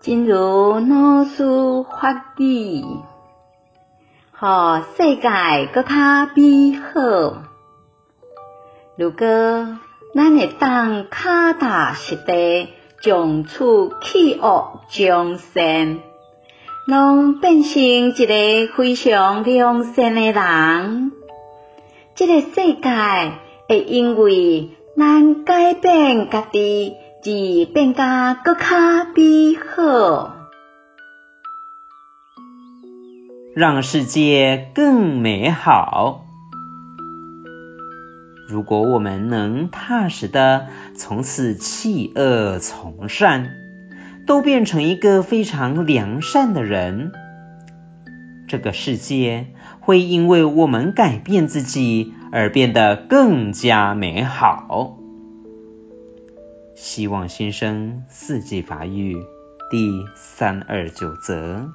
真如老师法语，互世界阁较美好。如果咱会当脚踏实地，从此去恶从善，拢变成一个非常良善的人，这个世界会因为咱改变家己而变甲阁较美好，让世界更美好。如果我们能踏实的从此弃恶从善，都变成一个非常良善的人，这个世界会因为我们改变自己而变得更加美好。希望新生四季发育第三二九则。